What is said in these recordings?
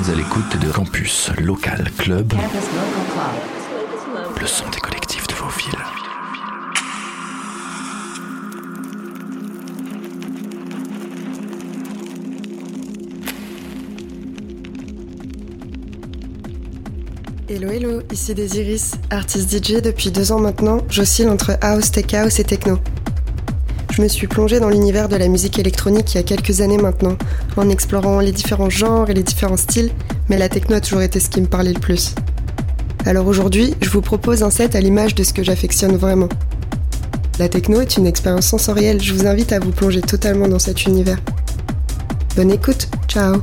êtes à l'écoute de Campus Local Club, le son des collectifs de vos villes. Hello hello, ici Desiris, artiste DJ depuis deux ans maintenant, j'oscille entre house, tech house et techno. Je me suis plongée dans l'univers de la musique électronique il y a quelques années maintenant, en explorant les différents genres et les différents styles, mais la techno a toujours été ce qui me parlait le plus. Alors aujourd'hui, je vous propose un set à l'image de ce que j'affectionne vraiment. La techno est une expérience sensorielle, je vous invite à vous plonger totalement dans cet univers. Bonne écoute, ciao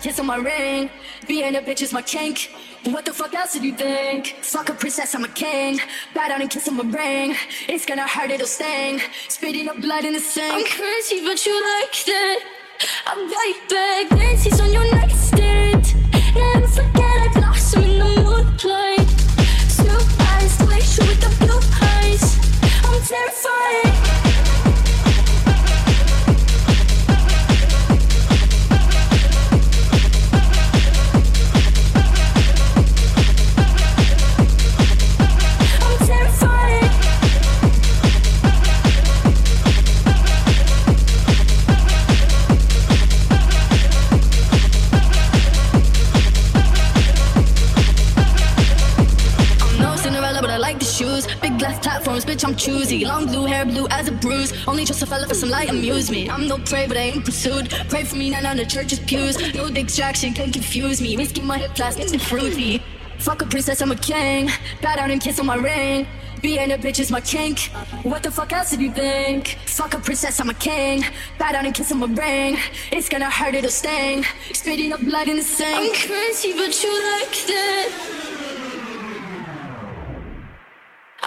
kiss on my ring. Being a bitch is my kink. What the fuck else did you think? Fuck a princess, I'm a king. Bow down and kiss on my ring. It's gonna hurt, it'll sting. Spitting up blood in the sink. I'm crazy, but you like that. I'm right back. Dances on your nightstand. Never forget I blossom in the moonlight. Two eyes, you with the blue eyes. I'm terrified. Choosy. Long blue hair, blue as a bruise. Only just a fella for some light amusement. I'm no prey, but I ain't pursued. Pray for me, not on the church's pews. No distraction can confuse me. Risking my hip plastic and fruity. Fuck a princess, I'm a king. Bow down and kiss on my ring. Being a bitch is my kink. What the fuck else did you think? Fuck a princess, I'm a king. Bow down and kiss on my ring. It's gonna hurt, it'll sting. Spitting up blood in the sink. I'm crazy, but you like that. I'm right back, dances on your nightstand. Never forget I blossom in the moonlight. Blue eyes, glacier with the blue eyes. I'm